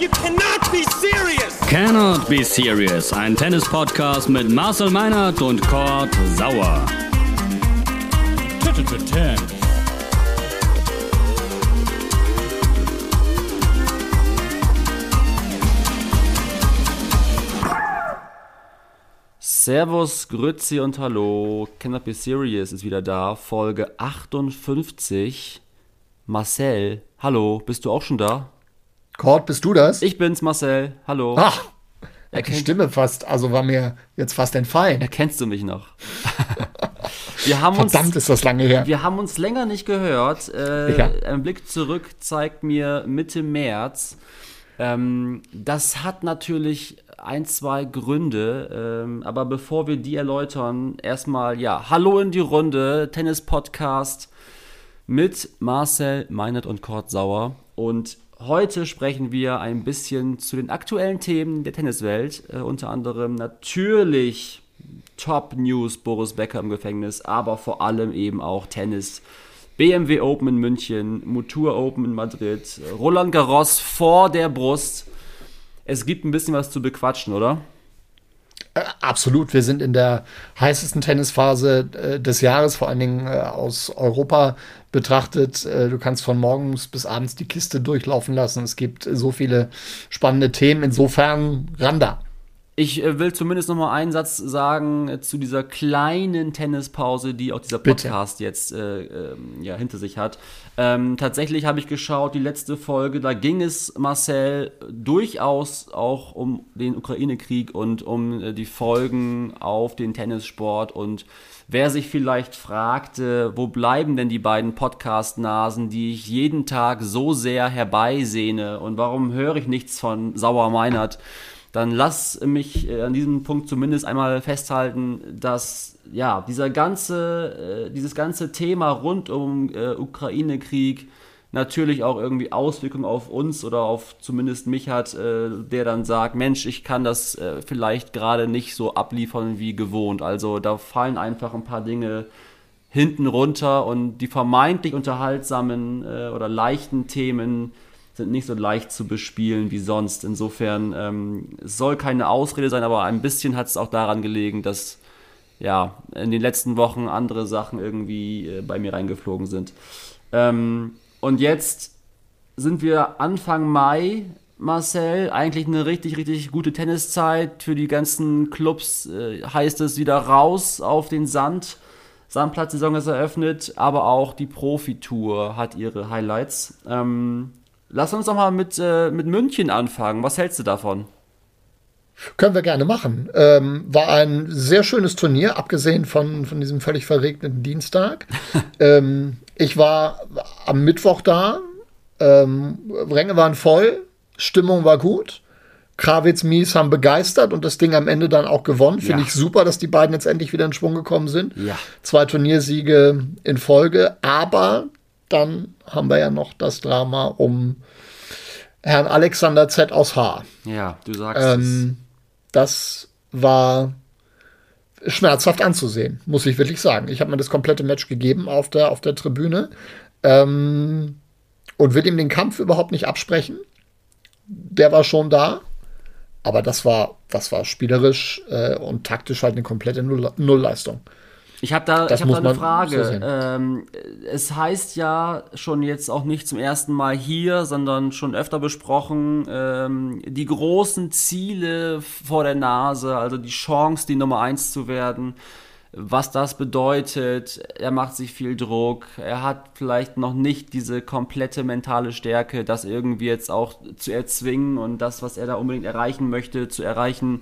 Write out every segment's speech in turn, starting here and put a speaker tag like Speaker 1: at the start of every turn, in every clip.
Speaker 1: You cannot be serious!
Speaker 2: Cannot Be Serious, ein Tennis-Podcast mit Marcel Meinert und Kurt Sauer.
Speaker 3: Servus, Grüezi und Hallo. Cannot Be Serious ist wieder da. Folge 58. Marcel, hallo, bist du auch schon da?
Speaker 4: Kurt, bist du das?
Speaker 3: Ich bin's, Marcel. Hallo.
Speaker 4: Ach, die Stimme fast, also war mir jetzt fast entfallen.
Speaker 3: Erkennst du mich noch? wir haben uns
Speaker 4: Verdammt, ist das lange her.
Speaker 3: Wir haben uns länger nicht gehört. Äh,
Speaker 4: Ja.
Speaker 3: Ein Blick zurück zeigt mir Mitte März. Ähm, das hat natürlich ein, zwei Gründe. Ähm, aber bevor wir die erläutern, erstmal, ja, hallo in die Runde, Tennis-Podcast mit Marcel Meinert und Kurt Sauer. Und heute sprechen wir ein bisschen zu den aktuellen Themen der Tenniswelt. Äh, unter anderem natürlich Top News, Boris Becker im Gefängnis, aber vor allem eben auch Tennis. BMW Open in München, Mutur Open in Madrid, Roland Garros vor der Brust. Es gibt ein bisschen was zu bequatschen, oder?
Speaker 4: Äh, Absolut, wir sind in der heißesten Tennisphase äh, des Jahres, vor allen Dingen äh, aus Europa betrachtet. Äh, du kannst von morgens bis abends die Kiste durchlaufen lassen. Es gibt so viele spannende Themen. Insofern Randa.
Speaker 3: Ich äh, will zumindest noch mal einen Satz sagen äh, zu dieser kleinen Tennispause, die auch dieser
Speaker 4: Bitte.
Speaker 3: Podcast jetzt äh, ähm, ja, hinter sich hat. Ähm, tatsächlich habe ich geschaut, die letzte Folge, da ging es Marcel durchaus auch um den Ukraine-Krieg und um äh, die Folgen auf den Tennissport und Wer sich vielleicht fragte, wo bleiben denn die beiden Podcast-Nasen, die ich jeden Tag so sehr herbeisehne und warum höre ich nichts von Sauer Meinert, dann lass mich äh, an diesem Punkt zumindest einmal festhalten, dass ja dieser ganze, äh, dieses ganze Thema rund um äh, Ukraine-Krieg natürlich auch irgendwie Auswirkungen auf uns oder auf zumindest mich hat, der dann sagt, Mensch, ich kann das vielleicht gerade nicht so abliefern wie gewohnt. Also da fallen einfach ein paar Dinge hinten runter und die vermeintlich unterhaltsamen oder leichten Themen sind nicht so leicht zu bespielen wie sonst. Insofern, ähm, es soll keine Ausrede sein, aber ein bisschen hat es auch daran gelegen, dass ja, in den letzten Wochen andere Sachen irgendwie äh, bei mir reingeflogen sind. Ähm, und jetzt sind wir Anfang Mai, Marcel. Eigentlich eine richtig, richtig gute Tenniszeit. Für die ganzen Clubs äh, heißt es wieder raus auf den Sand. Sandplatzsaison ist eröffnet, aber auch die Profitour hat ihre Highlights. Ähm, lass uns doch mal mit, äh, mit München anfangen. Was hältst du davon?
Speaker 4: Können wir gerne machen. Ähm, war ein sehr schönes Turnier, abgesehen von, von diesem völlig verregneten Dienstag. ähm, ich war am Mittwoch da. Ähm, Ränge waren voll, Stimmung war gut. Krawitz, Mies haben begeistert und das Ding am Ende dann auch gewonnen. Finde
Speaker 3: Ja.
Speaker 4: ich super, dass die beiden jetzt endlich wieder in Schwung gekommen sind.
Speaker 3: Ja.
Speaker 4: Zwei Turniersiege in Folge. Aber dann haben wir ja noch das Drama um Herrn Alexander Z aus Haar.
Speaker 3: Ja, du sagst es.
Speaker 4: Ähm, das war schmerzhaft anzusehen, muss ich wirklich sagen. Ich habe mir das komplette Match gegeben auf der, auf der Tribüne ähm, und will ihm den Kampf überhaupt nicht absprechen. Der war schon da, aber das war, das war spielerisch äh, und taktisch halt eine komplette Null Nullleistung.
Speaker 3: Ich habe da,
Speaker 4: Das
Speaker 3: ich hab da eine Frage. ähm, es heißt ja schon jetzt auch nicht zum ersten Mal hier, sondern schon öfter besprochen, ähm, die großen Ziele vor der Nase, also die Chance, die Nummer eins zu werden. Was das bedeutet, er macht sich viel Druck, er hat vielleicht noch nicht diese komplette mentale Stärke, das irgendwie jetzt auch zu erzwingen und das, was er da unbedingt erreichen möchte, zu erreichen.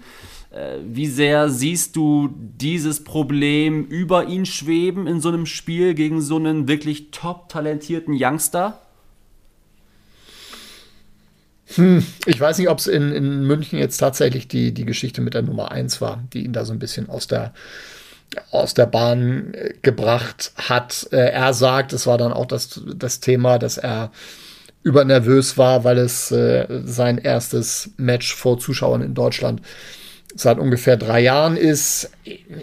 Speaker 3: Äh, Wie sehr siehst du dieses Problem über ihn schweben in so einem Spiel gegen so einen wirklich top talentierten Youngster?
Speaker 4: Ich weiß nicht, ob es in, in München jetzt tatsächlich die, die Geschichte mit der Nummer 1 war, die ihn da so ein bisschen aus der, aus der Bahn äh, gebracht hat. Äh, er sagt, es war dann auch das, das Thema, dass er übernervös war, weil es äh, sein erstes Match vor Zuschauern in Deutschland seit ungefähr drei Jahren ist.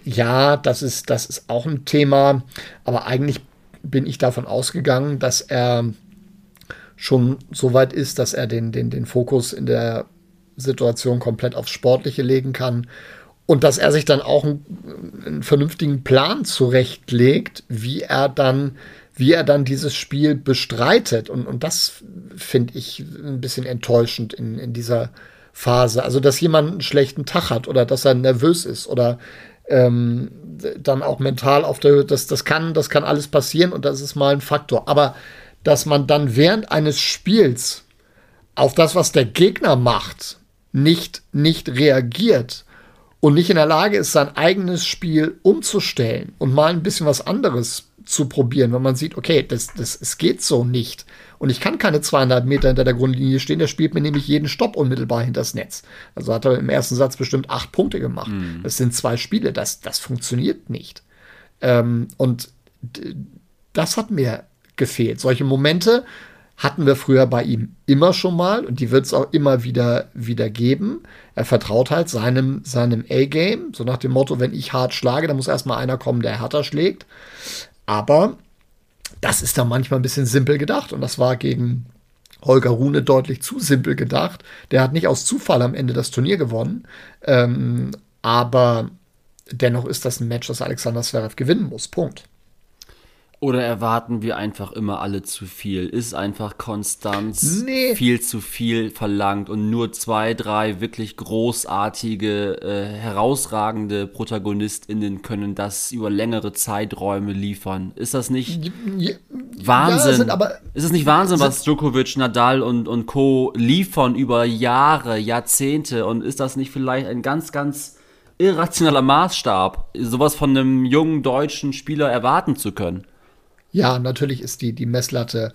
Speaker 4: Ja, das ist, das ist auch ein Thema, aber eigentlich bin ich davon ausgegangen, dass er schon so weit ist, dass er den, den, den Fokus in der Situation komplett aufs Sportliche legen kann und dass er sich dann auch einen, einen, vernünftigen Plan zurechtlegt, wie er dann, wie er dann dieses Spiel bestreitet. Und, und das finde ich ein bisschen enttäuschend in, in dieser Phase. Also, dass jemand einen schlechten Tag hat oder dass er nervös ist oder ähm, dann auch mental auf der Höhe, das, das, kann, das kann alles passieren und das ist mal ein Faktor. Aber dass man dann während eines Spiels auf das, was der Gegner macht, nicht, nicht reagiert und nicht in der Lage ist, sein eigenes Spiel umzustellen und mal ein bisschen was anderes zu probieren, wenn man sieht, okay, das, das, es geht so nicht. Und ich kann keine zweieinhalb Meter hinter der Grundlinie stehen, der spielt mir nämlich jeden Stopp unmittelbar hinters Netz. Also hat er im ersten Satz bestimmt acht Punkte gemacht. Mhm. Das sind zwei Spiele, das, das funktioniert nicht. Ähm, und das hat mir gefehlt. Solche Momente hatten wir früher bei ihm immer schon mal und die wird es auch immer wieder, wieder geben. Er vertraut halt seinem, seinem A-Game, so nach dem Motto, wenn ich hart schlage, dann muss erstmal einer kommen, der härter schlägt. Aber das ist dann manchmal ein bisschen simpel gedacht und das war gegen Holger Rune deutlich zu simpel gedacht. Der hat nicht aus Zufall am Ende das Turnier gewonnen, ähm, aber dennoch ist das ein Match, das Alexander Zverev gewinnen muss. Punkt.
Speaker 3: Oder erwarten wir einfach immer alle zu viel? Ist einfach Konstanz nee. viel zu viel verlangt und nur zwei, drei wirklich großartige, äh, herausragende ProtagonistInnen können das über längere Zeiträume liefern? Ist das nicht ja, Wahnsinn? Ja, ist es nicht Wahnsinn, was Djokovic, Nadal und, und Co. liefern über Jahre, Jahrzehnte? Und ist das nicht vielleicht ein ganz, ganz irrationaler Maßstab, sowas von einem jungen deutschen Spieler erwarten zu können?
Speaker 4: Ja, natürlich ist die, die Messlatte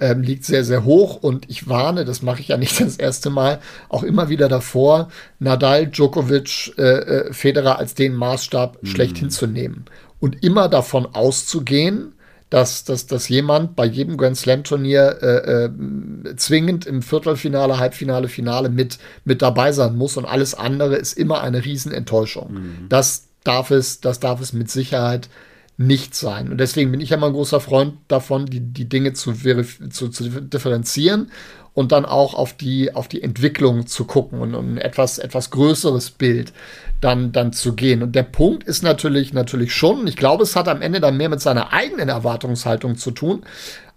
Speaker 4: ähm, liegt sehr, sehr hoch und ich warne, das mache ich ja nicht das erste Mal, auch immer wieder davor, Nadal, Djokovic, äh, äh, Federer als den Maßstab mhm. schlecht hinzunehmen und immer davon auszugehen, dass, dass, dass jemand bei jedem Grand Slam Turnier äh, äh, zwingend im Viertelfinale, Halbfinale, Finale mit, mit dabei sein muss und alles andere ist immer eine Riesenenttäuschung. Mhm. Das darf es, das darf es mit Sicherheit nicht sein. Und deswegen bin ich ja mal ein großer Freund davon, die, die Dinge zu, zu, zu differenzieren und dann auch auf die, auf die Entwicklung zu gucken und, ein etwas, etwas größeres Bild dann, dann zu gehen. Und der Punkt ist natürlich, natürlich schon, ich glaube, es hat am Ende dann mehr mit seiner eigenen Erwartungshaltung zu tun,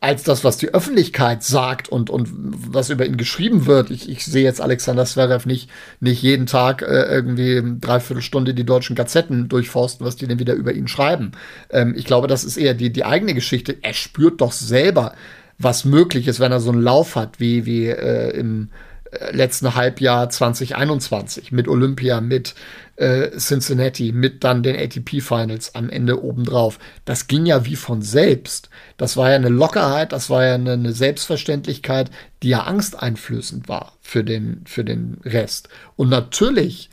Speaker 4: als das, was die Öffentlichkeit sagt und, und was über ihn geschrieben wird. Ich, ich sehe jetzt Alexander Zverev nicht, nicht jeden Tag äh, irgendwie dreiviertel Stunde die deutschen Gazetten durchforsten, was die denn wieder über ihn schreiben. Ähm, ich glaube, das ist eher die, die eigene Geschichte. Er spürt doch selber, was möglich ist, wenn er so einen Lauf hat, wie, wie äh, im äh, letzten Halbjahr 2021 mit Olympia, mit äh, Cincinnati mit dann den ATP Finals am Ende obendrauf. Das ging ja wie von selbst. Das war ja eine Lockerheit, das war ja eine, eine Selbstverständlichkeit, die ja angsteinflößend war für den, für den Rest. Und natürlich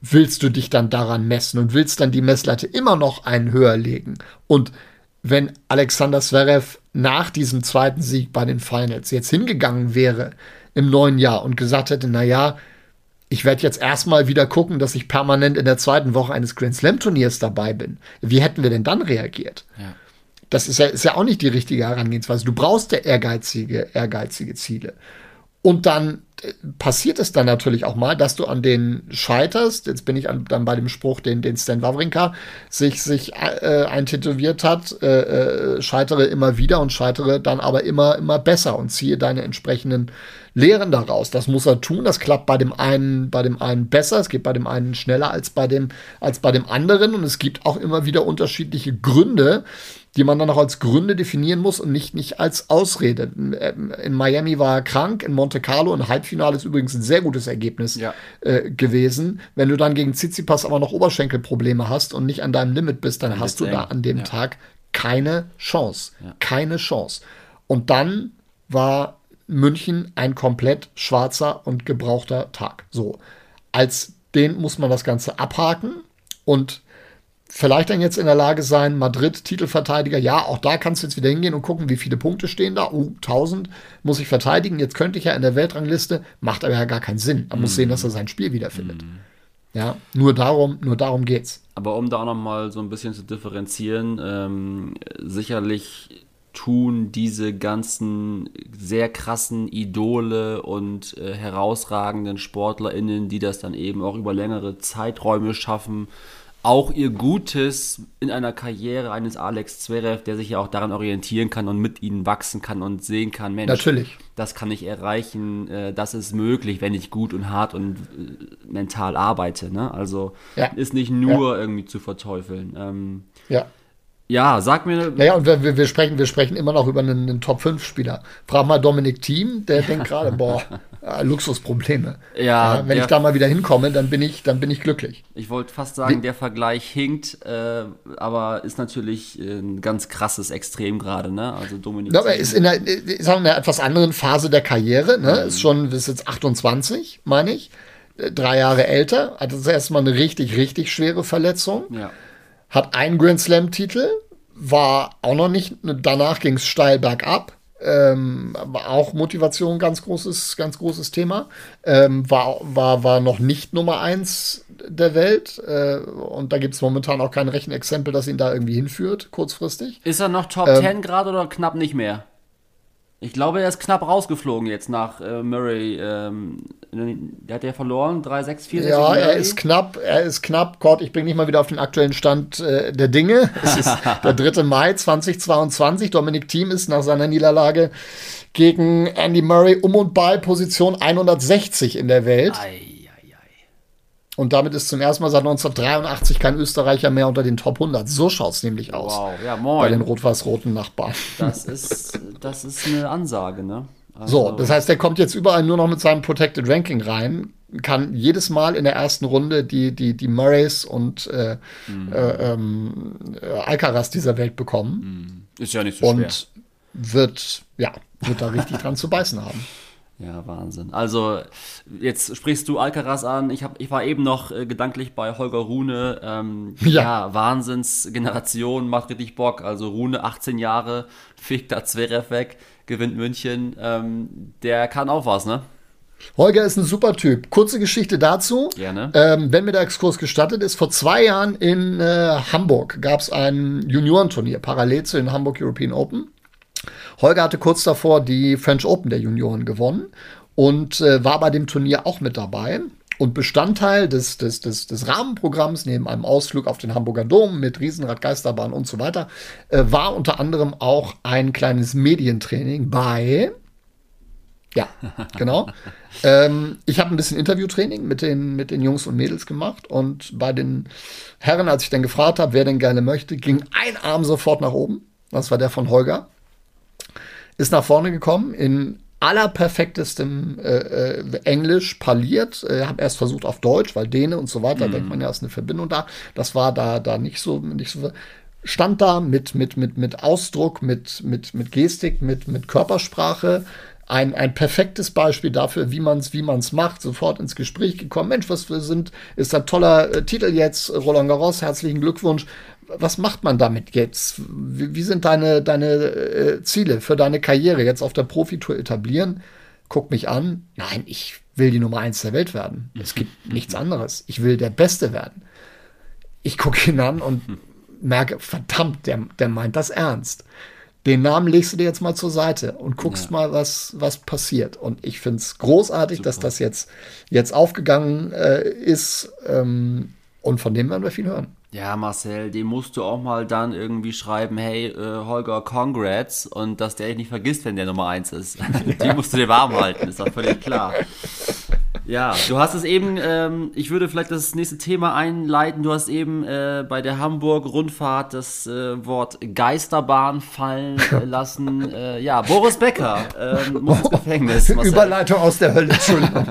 Speaker 4: willst du dich dann daran messen und willst dann die Messlatte immer noch einen höher legen. Und wenn Alexander Zverev nach diesem zweiten Sieg bei den Finals jetzt hingegangen wäre im neuen Jahr und gesagt hätte, na ja, ich werde jetzt erstmal wieder gucken, dass ich permanent in der zweiten Woche eines Grand Slam Turniers dabei bin. Wie hätten wir denn dann reagiert? Ja. Das ist ja, ist ja auch nicht die richtige Herangehensweise. Du brauchst ja ehrgeizige, ehrgeizige Ziele. Und dann äh, passiert es dann natürlich auch mal, dass du an den scheiterst. Jetzt bin ich an, dann bei dem Spruch, den, den Stan Wawrinka sich, sich äh, eintätowiert hat, äh, äh, scheitere immer wieder und scheitere dann aber immer, immer besser und ziehe deine entsprechenden Lehren daraus. Das muss er tun. Das klappt bei dem einen, bei dem einen besser. Es geht bei dem einen schneller als bei dem, als bei dem anderen. Und es gibt auch immer wieder unterschiedliche Gründe, die man dann auch als Gründe definieren muss und nicht, nicht als Ausrede. In Miami war er krank, in Monte Carlo ein Halbfinale ist übrigens ein sehr gutes Ergebnis ja. äh, gewesen. Wenn du dann gegen Tsitsipas aber noch Oberschenkelprobleme hast und nicht an deinem Limit bist, dann, dann hast du eng. da an dem ja. Tag keine Chance. Ja. Keine Chance. Und dann war München ein komplett schwarzer und gebrauchter Tag. So, als den muss man das Ganze abhaken und vielleicht dann jetzt in der Lage sein, Madrid, Titelverteidiger, ja, auch da kannst du jetzt wieder hingehen und gucken, wie viele Punkte stehen da. Oh, 1000 muss ich verteidigen. Jetzt könnte ich ja in der Weltrangliste, macht aber ja gar keinen Sinn. Man mm. muss sehen, dass er sein Spiel wiederfindet. Mm. Ja, nur darum, nur darum geht's.
Speaker 3: Aber um da auch noch mal so ein bisschen zu differenzieren, ähm, sicherlich tun diese ganzen sehr krassen Idole und äh, herausragenden SportlerInnen, die das dann eben auch über längere Zeiträume schaffen, auch ihr Gutes in einer Karriere eines Alex Zverev, der sich ja auch daran orientieren kann und mit ihnen wachsen kann und sehen kann, Mensch,
Speaker 4: Natürlich.
Speaker 3: das kann ich erreichen, äh, das ist möglich, wenn ich gut und hart und äh, mental arbeite. Ne? Also
Speaker 4: Ja.
Speaker 3: ist nicht nur irgendwie zu verteufeln. Ähm,
Speaker 4: Ja.
Speaker 3: Ja, sag mir,
Speaker 4: Naja, und wir, wir, sprechen, wir sprechen immer noch über einen, einen Top-5-Spieler. Frag mal Dominik Thiem, der denkt gerade, boah, ah, Luxusprobleme.
Speaker 3: Ja,
Speaker 4: wenn
Speaker 3: der-
Speaker 4: ich da mal wieder hinkomme, dann bin ich, dann bin ich glücklich.
Speaker 3: ich wollte fast sagen, der Vergleich hinkt, äh, aber ist natürlich äh, ein ganz krasses Extrem gerade. Ne? Also Dominik.
Speaker 4: Ja, aber er ist in einer, ist auch in einer etwas anderen Phase der Karriere. Ne? Ist schon, ist jetzt 28, meine ich. Äh, Drei Jahre älter. Hat jetzt erstmal eine richtig, richtig schwere Verletzung.
Speaker 3: ja.
Speaker 4: Hat einen Grand Slam-Titel. War auch noch nicht. Danach ging es steil bergab. Ähm, war auch Motivation ganz großes, ganz großes Thema. Ähm, war, war, war noch nicht Nummer eins der Welt. Äh, und da gibt es momentan auch kein Rechenexempel, das ihn da irgendwie hinführt, kurzfristig.
Speaker 3: Ist er noch Top
Speaker 4: Ähm,
Speaker 3: 10 gerade oder knapp nicht mehr? Ich glaube, er ist knapp rausgeflogen jetzt nach äh, Murray. Ähm, der hat ja verloren, 3-6, 4
Speaker 4: Ja, er ist knapp, er ist knapp. Gott, ich bin nicht mal wieder auf den aktuellen Stand äh, der Dinge. Es ist der 3. Mai 2022. Dominik Thiem ist nach seiner Niederlage gegen Andy Murray um und bei Position 160 in der Welt.
Speaker 3: Ei.
Speaker 4: Und damit ist zum ersten Mal seit 1983 kein Österreicher mehr unter den Top 100. So schaut es nämlich aus
Speaker 3: Wow, ja,
Speaker 4: bei den
Speaker 3: moin.
Speaker 4: rot-weiß-roten Nachbarn.
Speaker 3: Das ist, das ist eine Ansage, ne?
Speaker 4: So,
Speaker 3: Also-
Speaker 4: das heißt, der kommt jetzt überall nur noch mit seinem Protected Ranking rein, kann jedes Mal in der ersten Runde die, die, die Murrays und äh,
Speaker 3: Mhm.
Speaker 4: äh, ähm, äh, Alcaraz dieser Welt bekommen
Speaker 3: Ist ja nicht so schwer.
Speaker 4: und wird, ja, wird da richtig dran zu beißen haben.
Speaker 3: Ja, Wahnsinn. Also, jetzt sprichst du Alcaraz an. Ich, hab, ich war eben noch äh, gedanklich bei Holger Rune. Ähm,
Speaker 4: Ja.
Speaker 3: ja, Wahnsinnsgeneration, macht richtig Bock. Also, Rune, 18 Jahre, fickt da Zverev weg, gewinnt München. Ähm, der kann auch was, ne?
Speaker 4: Holger ist ein super Typ. Kurze Geschichte dazu.
Speaker 3: Gerne.
Speaker 4: Ähm, wenn mir der Exkurs gestattet ist, vor zwei Jahren in äh, Hamburg gab es ein Juniorenturnier, parallel zu den Hamburg European Open. Holger hatte kurz davor die French Open der Junioren gewonnen und äh, war bei dem Turnier auch mit dabei. Und Bestandteil des, des, des, des Rahmenprogramms, neben einem Ausflug auf den Hamburger Dom mit Riesenrad, Geisterbahn und so weiter, äh, war unter anderem auch ein kleines Medientraining bei ja, genau. ähm, ich habe ein bisschen Interviewtraining mit den, mit den Jungs und Mädels gemacht und bei den Herren, als ich dann gefragt habe, wer denn gerne möchte, ging ein Arm sofort nach oben. Das war der von Holger. Ist nach vorne gekommen in allerperfektestem äh, äh, Englisch parliert. Äh, habe erst versucht auf Deutsch, weil Däne und so weiter, denkt man ja, ist eine Verbindung da. Das war da, da nicht so, nicht so. Stand da mit, mit, mit, mit Ausdruck, mit, mit, mit Gestik, mit, mit Körpersprache. Ein, ein perfektes Beispiel dafür, wie man es wie man's macht, sofort ins Gespräch gekommen. Mensch, was wir sind, ist ein toller äh, Titel jetzt, Roland Garros, herzlichen Glückwunsch. Was macht man damit jetzt? Wie, wie sind deine, deine äh, Ziele für deine Karriere jetzt auf der Profitour etablieren? Guck mich an. Nein, ich will die Nummer eins der Welt werden. Es gibt nichts anderes. Ich will der Beste werden. Ich gucke ihn an und merke, verdammt, der, der meint das ernst. Den Namen legst du dir jetzt mal zur Seite und guckst mal, was, was passiert. Und ich finde es großartig, dass das jetzt, jetzt aufgegangen äh, ist. Ähm, und von dem werden wir viel hören.
Speaker 3: Ja, Marcel, dem musst du auch mal dann irgendwie schreiben, hey, äh, Holger, congrats. Und dass der dich nicht vergisst, wenn der Nummer eins ist. Die musst du dir warm halten, ist doch völlig klar. Ja, du hast es eben, ähm, ich würde vielleicht das nächste Thema einleiten. Du hast eben äh, bei der Hamburg-Rundfahrt das äh, Wort Geisterbahn fallen äh, lassen. Äh, ja, Boris Becker ähm, muss ins Gefängnis. Marcel.
Speaker 4: Überleitung aus der Hölle, Entschuldigung.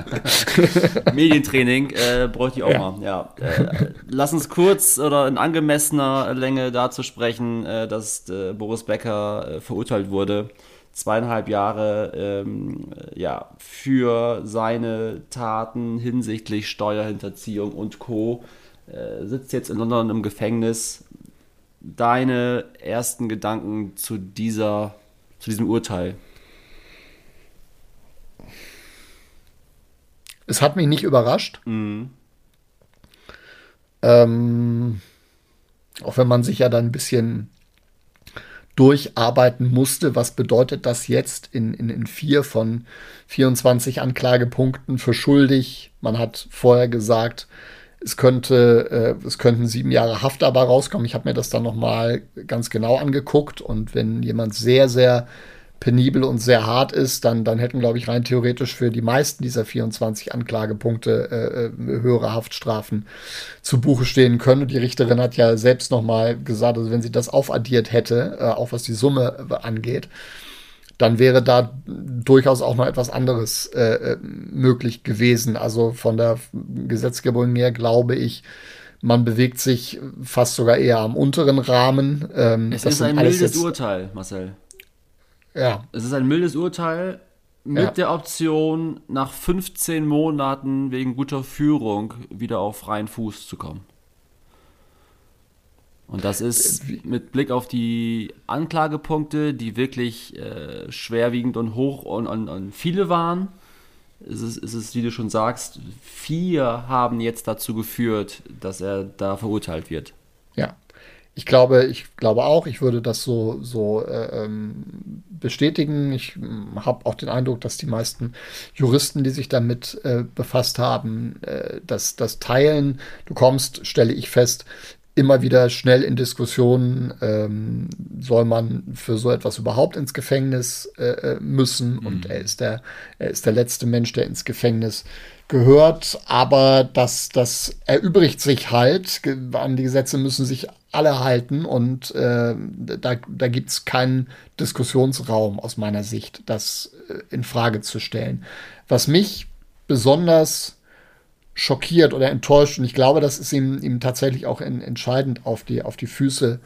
Speaker 3: Medientraining äh, bräuchte ich auch
Speaker 4: Ja.
Speaker 3: mal. Ja. Äh, lass uns kurz oder in angemessener Länge dazu sprechen, äh, dass äh, Boris Becker äh, verurteilt wurde. Zweieinhalb Jahre ähm, ja, für seine Taten hinsichtlich Steuerhinterziehung und Co. Äh, sitzt jetzt in London im Gefängnis. Deine ersten Gedanken zu dieser, zu diesem Urteil?
Speaker 4: Es hat mich nicht überrascht.
Speaker 3: Mhm.
Speaker 4: Ähm, auch wenn man sich ja dann ein bisschen durcharbeiten musste. Was bedeutet das jetzt in, in, in vier von 24 Anklagepunkten für schuldig? Man hat vorher gesagt, es könnte, äh, es könnten sieben Jahre Haft dabei rauskommen. Ich habe mir das dann noch mal ganz genau angeguckt und wenn jemand sehr, sehr penibel und sehr hart ist, dann, dann hätten, glaube ich, rein theoretisch für die meisten dieser 24 Anklagepunkte äh, äh, höhere Haftstrafen zu Buche stehen können. Und die Richterin hat ja selbst noch mal gesagt, also wenn sie das aufaddiert hätte, äh, auch was die Summe äh, angeht, dann wäre da durchaus auch noch etwas anderes äh, äh möglich gewesen. Also von der Gesetzgebung her glaube ich, man bewegt sich fast sogar eher am unteren Rahmen.
Speaker 3: Ähm, es ist ein mildes Urteil, Marcel.
Speaker 4: Ja.
Speaker 3: Es ist ein mildes Urteil mit ja. der Option, nach 15 Monaten wegen guter Führung wieder auf freien Fuß zu kommen. Und das ist äh, mit Blick auf die Anklagepunkte, die wirklich äh, schwerwiegend und hoch und, und, und viele waren, ist es, ist es, wie du schon sagst, vier haben jetzt dazu geführt, dass er da verurteilt wird.
Speaker 4: Ja, ich glaube, ich glaube auch, ich würde das so, so äh, ähm, bestätigen. Ich hm, habe auch den Eindruck, dass die meisten Juristen, die sich damit äh, befasst haben, äh, das, das teilen. Du kommst, stelle ich fest, immer wieder schnell in Diskussionen, ähm, soll man für so etwas überhaupt ins Gefängnis äh, äh müssen. Mhm. Und er ist, der, er ist der letzte Mensch, der ins Gefängnis gehört. Aber das, das erübrigt sich halt. An die Gesetze müssen sich alle halten. Und äh, da, da gibt es keinen Diskussionsraum aus meiner Sicht, das äh, in Frage zu stellen. Was mich besonders schockiert oder enttäuscht. Und ich glaube, das ist ihm, ihm tatsächlich auch in, entscheidend auf die, auf die Füße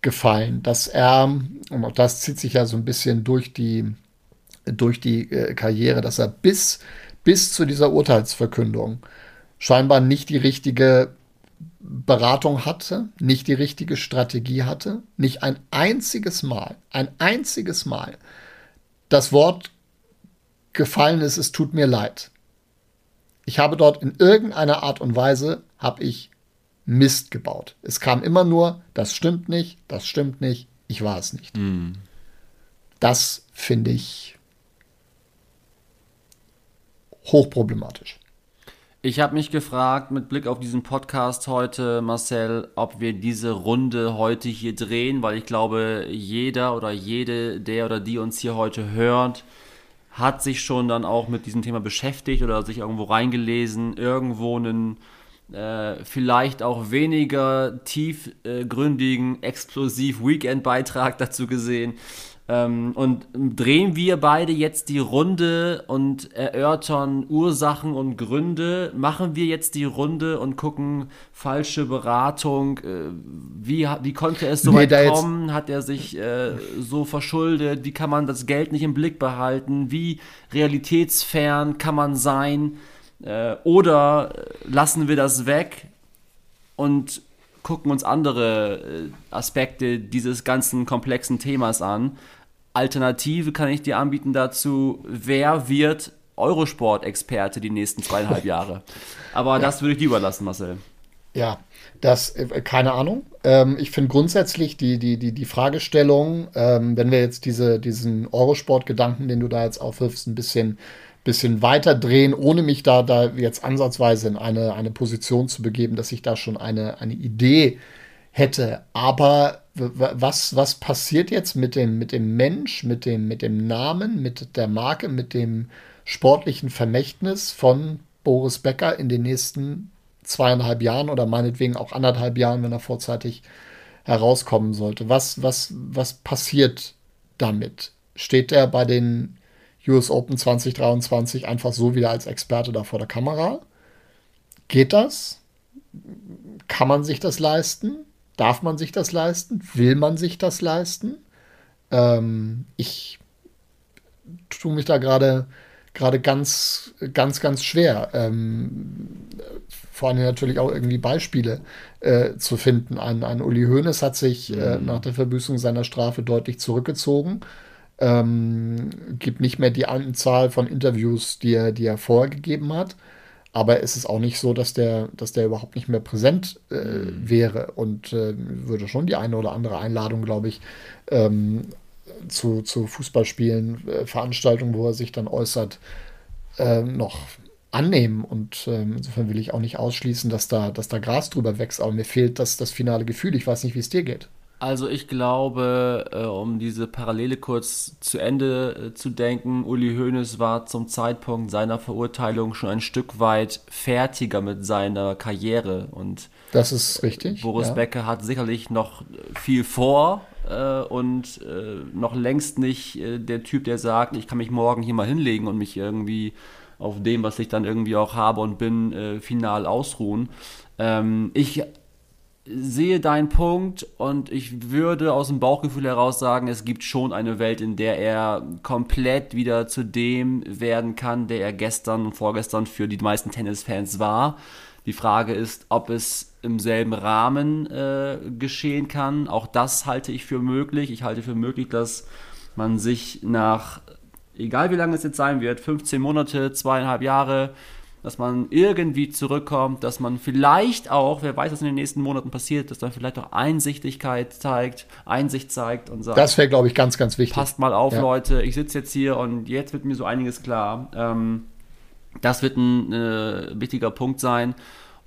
Speaker 4: gefallen, dass er, und auch das zieht sich ja so ein bisschen durch die, durch die äh, Karriere, dass er bis, bis zu dieser Urteilsverkündung scheinbar nicht die richtige Beratung hatte, nicht die richtige Strategie hatte, nicht ein einziges Mal, ein einziges Mal das Wort gefallen ist, es tut mir leid. Ich habe dort in irgendeiner Art und Weise, habe ich Mist gebaut. Es kam immer nur, das stimmt nicht, das stimmt nicht, ich war es nicht. Mm. Das finde ich hochproblematisch.
Speaker 3: Ich habe mich gefragt, mit Blick auf diesen Podcast heute, Marcel, ob wir diese Runde heute hier drehen, weil ich glaube, jeder oder jede, der oder die uns hier heute hört, hat sich schon dann auch mit diesem Thema beschäftigt oder sich irgendwo reingelesen, irgendwo einen äh, vielleicht auch weniger tiefgründigen, explosiv Weekend-Beitrag dazu gesehen. Ähm, und drehen wir beide jetzt die Runde und erörtern Ursachen und Gründe. Machen wir jetzt die Runde und gucken falsche Beratung. Äh, wie, wie konnte es so nee, weit kommen? Hat er sich äh, so verschuldet? Wie kann man das Geld nicht im Blick behalten? Wie realitätsfern kann man sein? Äh, oder lassen wir das weg und gucken uns andere äh, Aspekte dieses ganzen komplexen Themas an Alternative kann ich dir anbieten dazu, wer wird Eurosport-Experte die nächsten zweieinhalb Jahre. Aber ja. das würde ich dir überlassen, Marcel.
Speaker 4: Ja, das, äh, keine Ahnung. Ähm, ich finde grundsätzlich die, die, die, die Fragestellung, ähm, wenn wir jetzt diese, diesen Eurosport-Gedanken, den du da jetzt aufwirfst, ein bisschen, bisschen weiter drehen, ohne mich da, da jetzt ansatzweise in eine, eine Position zu begeben, dass ich da schon eine, eine Idee hätte. Aber was, was passiert jetzt mit dem, mit dem Mensch, mit dem, mit dem Namen, mit der Marke, mit dem sportlichen Vermächtnis von Boris Becker in den nächsten zweieinhalb Jahren oder meinetwegen auch anderthalb Jahren, wenn er vorzeitig herauskommen sollte. Was, was, was passiert damit? Steht er bei den US Open 2023 einfach so wieder als Experte da vor der Kamera? Geht das? Kann man sich das leisten? Darf man sich das leisten? Will man sich das leisten? Ähm, ich tue mich da gerade gerade ganz, ganz, ganz schwer. Ähm, vor allem natürlich auch irgendwie Beispiele äh, zu finden. Ein, ein Uli Hoeneß hat sich äh, mhm. nach der Verbüßung seiner Strafe deutlich zurückgezogen. Ähm, gibt nicht mehr die Anzahl von Interviews, die er, die er vorher gegeben hat. aber es ist auch nicht so, dass der, dass der überhaupt nicht mehr präsent äh, mhm. wäre und äh, würde schon die eine oder andere Einladung, glaube ich, ähm, zu, zu Fußballspielen, äh, Veranstaltungen, wo er sich dann äußert, äh, noch annehmen. Und äh, insofern will ich auch nicht ausschließen, dass da, dass da Gras drüber wächst. Aber mir fehlt das, das finale Gefühl. Ich weiß nicht, wie es dir geht.
Speaker 3: Also ich glaube, äh, um diese Parallele kurz zu Ende äh, zu denken, Uli Hoeneß war zum Zeitpunkt seiner Verurteilung schon ein Stück weit fertiger mit seiner Karriere und
Speaker 4: das ist richtig.
Speaker 3: Boris ja. Becker hat sicherlich noch viel vor äh, und noch längst nicht der Typ, der sagt, ich kann mich morgen hier mal hinlegen und mich irgendwie auf dem, was ich dann irgendwie auch habe und bin, final ausruhen. Ähm, ich sehe deinen Punkt und ich würde aus dem Bauchgefühl heraus sagen, es gibt schon eine Welt, in der er komplett wieder zu dem werden kann, der er gestern und vorgestern für die meisten Tennisfans war. Die Frage ist, ob es im selben Rahmen äh, geschehen kann. Auch das halte ich für möglich. Ich halte für möglich, dass man sich nach, egal wie lange es jetzt sein wird, 15 Monate, zweieinhalb Jahre, dass man irgendwie zurückkommt, dass man vielleicht auch, wer weiß, was in den nächsten Monaten passiert, dass man vielleicht auch Einsichtigkeit zeigt, Einsicht zeigt und sagt.
Speaker 4: Das wäre, glaube ich, ganz, ganz wichtig.
Speaker 3: Passt mal auf, ja. Leute, ich sitze jetzt hier und jetzt wird mir so einiges klar. Ähm, das wird ein äh, wichtiger Punkt sein.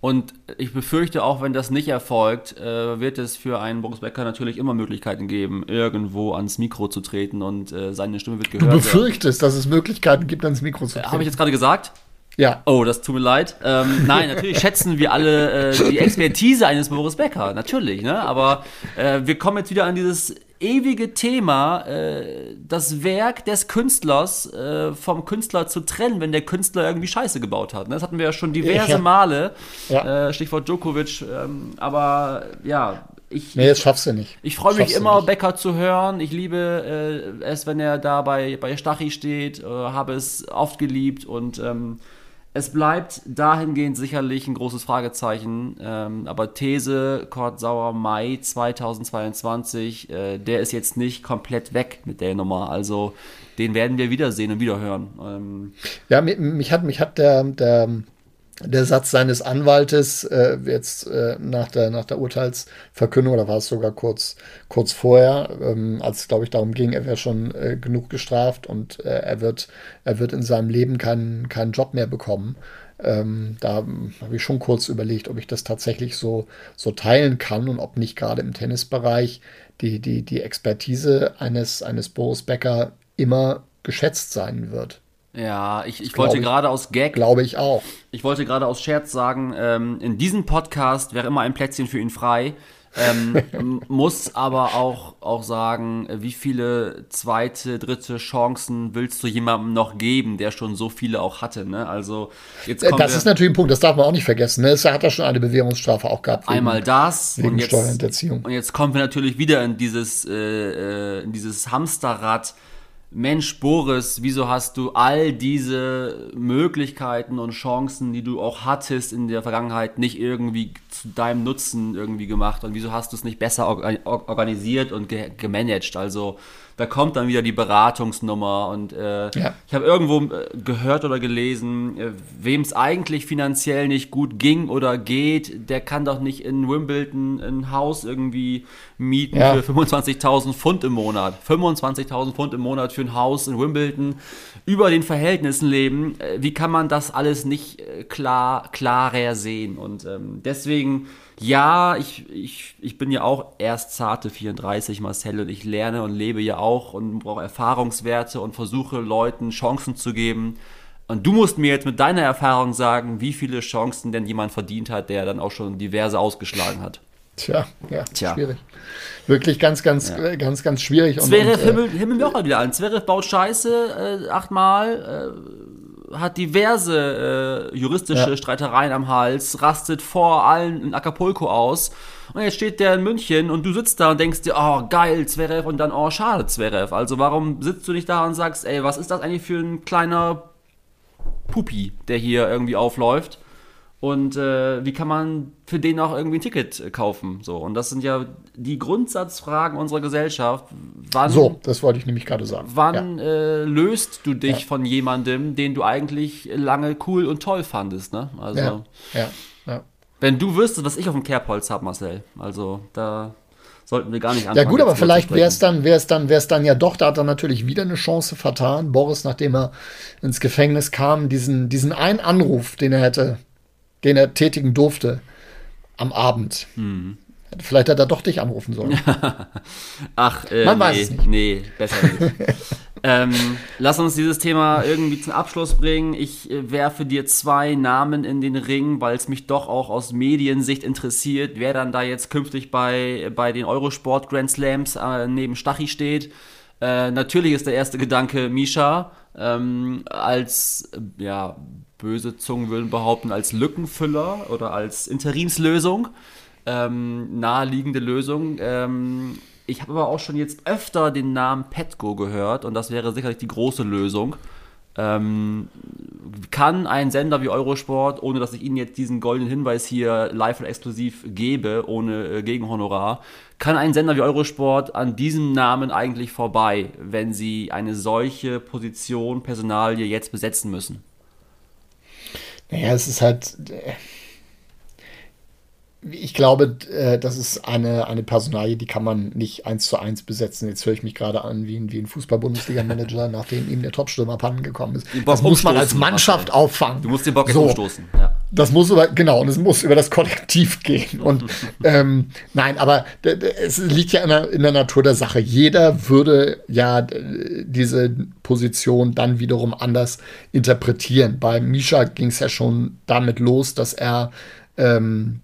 Speaker 3: Und ich befürchte auch, wenn das nicht erfolgt, äh, wird es für einen Boris Becker natürlich immer Möglichkeiten geben, irgendwo ans Mikro zu treten und äh, seine Stimme wird gehört.
Speaker 4: Du befürchtest, dass es Möglichkeiten gibt, ans Mikro zu treten.
Speaker 3: Habe ich jetzt gerade gesagt?
Speaker 4: Ja.
Speaker 3: Oh, das tut mir leid. Ähm, nein, natürlich schätzen wir alle äh, die Expertise eines Boris Becker, natürlich. Ne? Aber äh, wir kommen jetzt wieder an dieses ewige Thema, äh, das Werk des Künstlers äh, vom Künstler zu trennen, wenn der Künstler irgendwie Scheiße gebaut hat. Ne? Das hatten wir ja schon diverse ja. Male. Ja. Äh, Stichwort Djokovic. Ähm, aber ja, ich,
Speaker 4: nee, das schaffst du nicht.
Speaker 3: Ich freue mich immer, Becker zu hören. Ich liebe äh, es, wenn er da bei, bei Stachy steht, äh, habe es oft geliebt und ähm, es bleibt dahingehend sicherlich ein großes Fragezeichen, ähm, aber These Kurt Sauer Mai 2022, äh, der ist jetzt nicht komplett weg mit der Nummer. Also den werden wir wiedersehen und wiederhören. Ähm,
Speaker 4: ja, mich, mich, hat, mich hat der, der der Satz seines Anwaltes äh, jetzt äh, nach, der, nach der Urteilsverkündung, oder war es sogar kurz, kurz vorher, ähm, als es, glaube ich, darum ging, er wäre schon äh, genug gestraft und äh, er, wird, er wird in seinem Leben keinen, keinen Job mehr bekommen. Ähm, da habe ich schon kurz überlegt, ob ich das tatsächlich so, so teilen kann und ob nicht gerade im Tennisbereich die, die, die Expertise eines, eines Boris Becker immer geschätzt sein wird.
Speaker 3: Ja, ich, ich wollte gerade aus Gag.
Speaker 4: Glaube ich auch.
Speaker 3: Ich wollte gerade aus Scherz sagen, ähm, in diesem Podcast wäre immer ein Plätzchen für ihn frei. ähm, muss aber auch, auch sagen, wie viele zweite, dritte Chancen willst du jemandem noch geben, der schon so viele auch hatte. Ne? Also
Speaker 4: jetzt äh, das ist natürlich ein Punkt, das darf man auch nicht vergessen. Ne? Er hat ja schon eine Bewährungsstrafe auch gehabt.
Speaker 3: Einmal das
Speaker 4: wegen
Speaker 3: und
Speaker 4: jetzt, Steuerhinterziehung.
Speaker 3: Und jetzt kommen wir natürlich wieder in dieses, äh, äh in dieses Hamsterrad Mensch, Boris, wieso hast du all diese Möglichkeiten und Chancen, die du auch hattest in der Vergangenheit, nicht irgendwie zu deinem Nutzen irgendwie gemacht? Und wieso hast du es nicht besser organisiert und gemanagt? Also, da kommt dann wieder die Beratungsnummer und äh, ja. ich habe irgendwo äh, gehört oder gelesen, äh, wem es eigentlich finanziell nicht gut ging oder geht, der kann doch nicht in Wimbledon ein Haus irgendwie mieten ja. für 25.000 Pfund im Monat. 25.000 Pfund im Monat für ein Haus in Wimbledon, über den Verhältnissen leben. Äh, wie kann man das alles nicht klar, klarer sehen? Und ähm, deswegen ja, ich, ich, ich bin ja auch erst zarte 34, Marcel, und ich lerne und lebe ja auch und brauche Erfahrungswerte und versuche Leuten Chancen zu geben. Und du musst mir jetzt mit deiner Erfahrung sagen, wie viele Chancen denn jemand verdient hat, der dann auch schon diverse ausgeschlagen hat.
Speaker 4: Tja, ja, Tja. schwierig. Wirklich ganz, ganz, ja. ganz, ganz schwierig.
Speaker 3: Zverev himmel, äh, himmel mir auch mal wieder an. Zverev baut Scheiße äh, achtmal, äh, hat diverse äh, juristische ja. Streitereien am Hals, rastet vor allen in Acapulco aus. Und jetzt steht der in München und du sitzt da und denkst dir, oh geil, Zverev und dann, oh schade, Zverev. Also warum sitzt du nicht da und sagst, ey, was ist das eigentlich für ein kleiner Pupi, der hier irgendwie aufläuft? Und äh, wie kann man für den auch irgendwie ein Ticket äh, kaufen? So, und das sind ja die Grundsatzfragen unserer Gesellschaft. Wann,
Speaker 4: So, das wollte ich nämlich gerade sagen.
Speaker 3: wann äh, löst du dich von jemandem, den du eigentlich lange cool und toll fandest? Ne? Also,
Speaker 4: Ja, ja, ja.
Speaker 3: wenn du wüsstest, was ich auf dem Kerbholz habe, Marcel, also da sollten wir gar nicht
Speaker 4: Ja
Speaker 3: anfangen.
Speaker 4: gut, aber vielleicht wäre es dann, wäre es dann, wäre es dann ja doch, da hat er natürlich wieder eine Chance vertan. Boris, nachdem er ins Gefängnis kam, diesen, diesen einen Anruf, den er hätte, den er tätigen durfte am Abend.
Speaker 3: Mhm.
Speaker 4: Vielleicht hat er doch dich anrufen sollen.
Speaker 3: Ach, äh,
Speaker 4: Man
Speaker 3: nee,
Speaker 4: weiß es nicht.
Speaker 3: nee, besser nicht. ähm, lass uns dieses Thema irgendwie zum Abschluss bringen. Ich äh, werfe dir zwei Namen in den Ring, weil es mich doch auch aus Mediensicht interessiert, wer dann da jetzt künftig bei, bei den Eurosport Grand Slams äh, neben Stachy steht. Äh, natürlich ist der erste Gedanke Misha ähm, als, äh, ja, böse Zungen würden behaupten, als Lückenfüller oder als Interimslösung ähm, naheliegende Lösung. Ähm, ich habe aber auch schon jetzt öfter den Namen Petco gehört und das wäre sicherlich die große Lösung. Ähm, kann ein Sender wie Eurosport, ohne dass ich Ihnen jetzt diesen goldenen Hinweis hier live und exklusiv gebe, ohne äh, Gegenhonorar, kann ein Sender wie Eurosport an diesem Namen eigentlich vorbei, wenn sie eine solche Position, Personalie jetzt besetzen müssen?
Speaker 4: Naja, es ist halt. Ich glaube, äh, das ist eine, eine Personalie, die kann man nicht eins zu eins besetzen. Jetzt höre ich mich gerade an wie ein, wie ein Fußball-Bundesliga-Manager, nachdem ihm der Topstürmer abhanden gekommen ist. Das muss man als Mannschaft
Speaker 3: Marcel.
Speaker 4: auffangen.
Speaker 3: Du musst den Bock
Speaker 4: So.
Speaker 3: umstoßen. Ja.
Speaker 4: Das muss über, genau, und es muss über das Kollektiv gehen. Und ähm, nein, aber es liegt ja in der, in der Natur der Sache. Jeder würde ja diese Position dann wiederum anders interpretieren. Bei Misha ging es ja schon damit los, dass er ähm,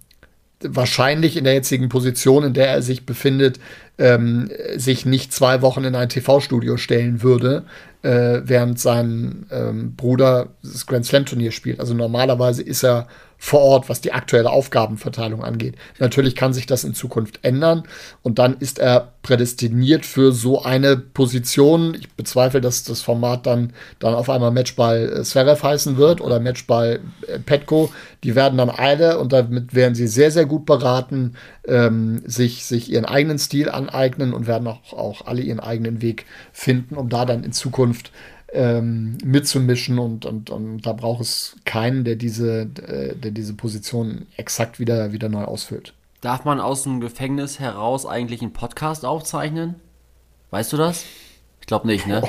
Speaker 4: wahrscheinlich in der jetzigen Position, in der er sich befindet, ähm, sich nicht zwei Wochen in ein TV-Studio stellen würde, äh, während sein ähm, Bruder das Grand Slam-Turnier spielt. Also normalerweise ist er vor Ort, was die aktuelle Aufgabenverteilung angeht. Natürlich kann sich das in Zukunft ändern und dann ist er prädestiniert für so eine Position. Ich bezweifle, dass das Format dann, dann auf einmal Matchball äh, Zverev heißen wird oder Matchball äh, Petko. Die werden dann alle und damit werden sie sehr, sehr gut beraten, ähm, sich, sich ihren eigenen Stil aneignen und werden auch, auch alle ihren eigenen Weg finden, um da dann in Zukunft ähm, mitzumischen und, und, und da braucht es keinen, der diese, äh, der diese Position exakt wieder, wieder neu ausfüllt.
Speaker 3: Darf man aus dem Gefängnis heraus eigentlich einen Podcast aufzeichnen? Weißt du das? Ich glaube nicht, ne?